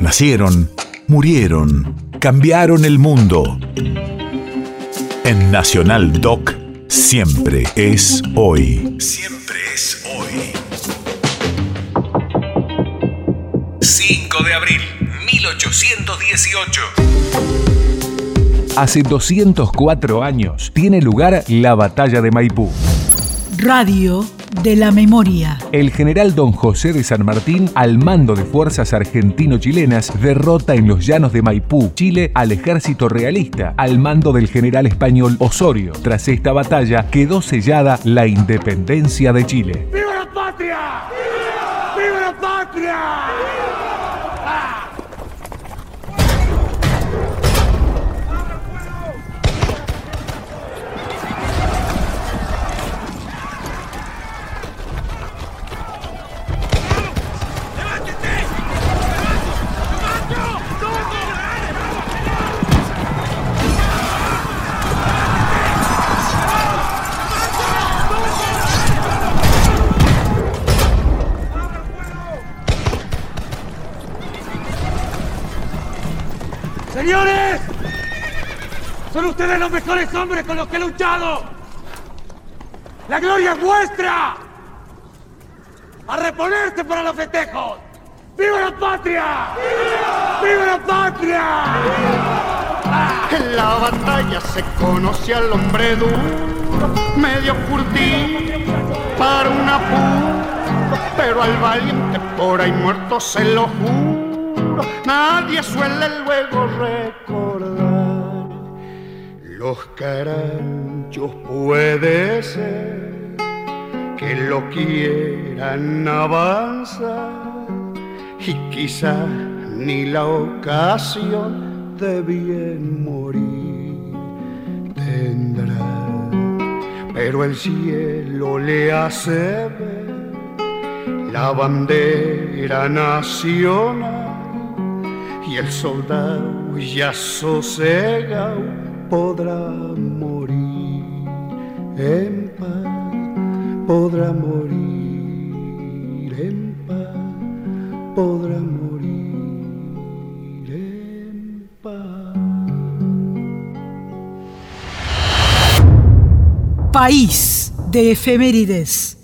Nacieron, murieron, cambiaron el mundo. En Nacional Doc, siempre es hoy. Siempre es hoy. 5 de abril, 1818. Hace 204 años tiene lugar la batalla de Maipú. Radio de la memoria. El general don José de San Martín, al mando de fuerzas argentino-chilenas, derrota en los llanos de Maipú, Chile, al ejército realista, al mando del general español Osorio. Tras esta batalla quedó sellada la independencia de Chile. ¡Viva la patria! ¡Viva la patria! ¡Señores! ¡Son ustedes los mejores hombres con los que he luchado! ¡La gloria es vuestra! ¡A reponerse para los festejos! ¡Viva la patria! ¡Viva la patria! En la batalla se conoce al hombre duro, medio furtivo para una apuro, pero al valiente por ahí muerto se lo juro. Nadie suele luego recordar los caranchos. Puede ser que lo quieran avanzar y quizá ni la ocasión de bien morir tendrá, pero el cielo le hace ver la bandera nacional y el soldado ya sosegado podrá morir en paz, podrá morir en paz, podrá morir en paz. País de efemérides.